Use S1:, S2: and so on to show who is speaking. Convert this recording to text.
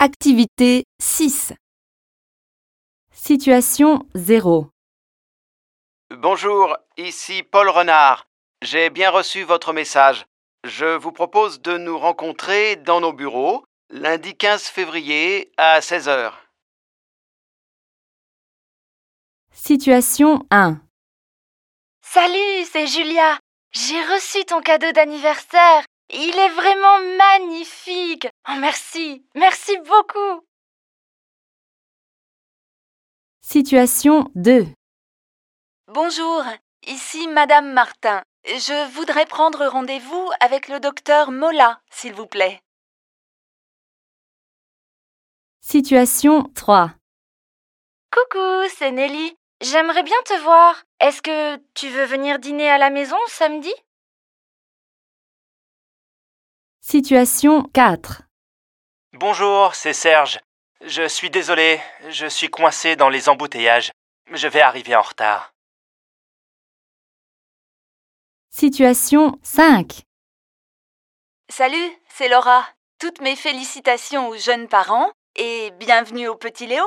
S1: Activité 6. Situation 0.
S2: Bonjour, ici Paul Renard. J'ai bien reçu votre message. Je vous propose de nous rencontrer dans nos bureaux lundi 15 février à 16h.
S1: Situation 1.
S3: Salut, c'est Julia. J'ai reçu ton cadeau d'anniversaire. Il est vraiment magnifique. Oh, merci, merci beaucoup.
S1: Situation 2.
S3: Bonjour, ici Madame Martin. Je voudrais prendre rendez-vous avec le docteur Mola, s'il vous plaît.
S1: Situation 3.
S3: Coucou, c'est Nelly. J'aimerais bien te voir. Est-ce que tu veux venir dîner à la maison samedi?
S1: Situation 4.
S4: Bonjour, c'est Serge. Je suis désolé, je suis coincé dans les embouteillages. Je vais arriver en retard.
S1: Situation 5.
S3: Salut, c'est Laura. Toutes mes félicitations aux jeunes parents et bienvenue au petit Léo.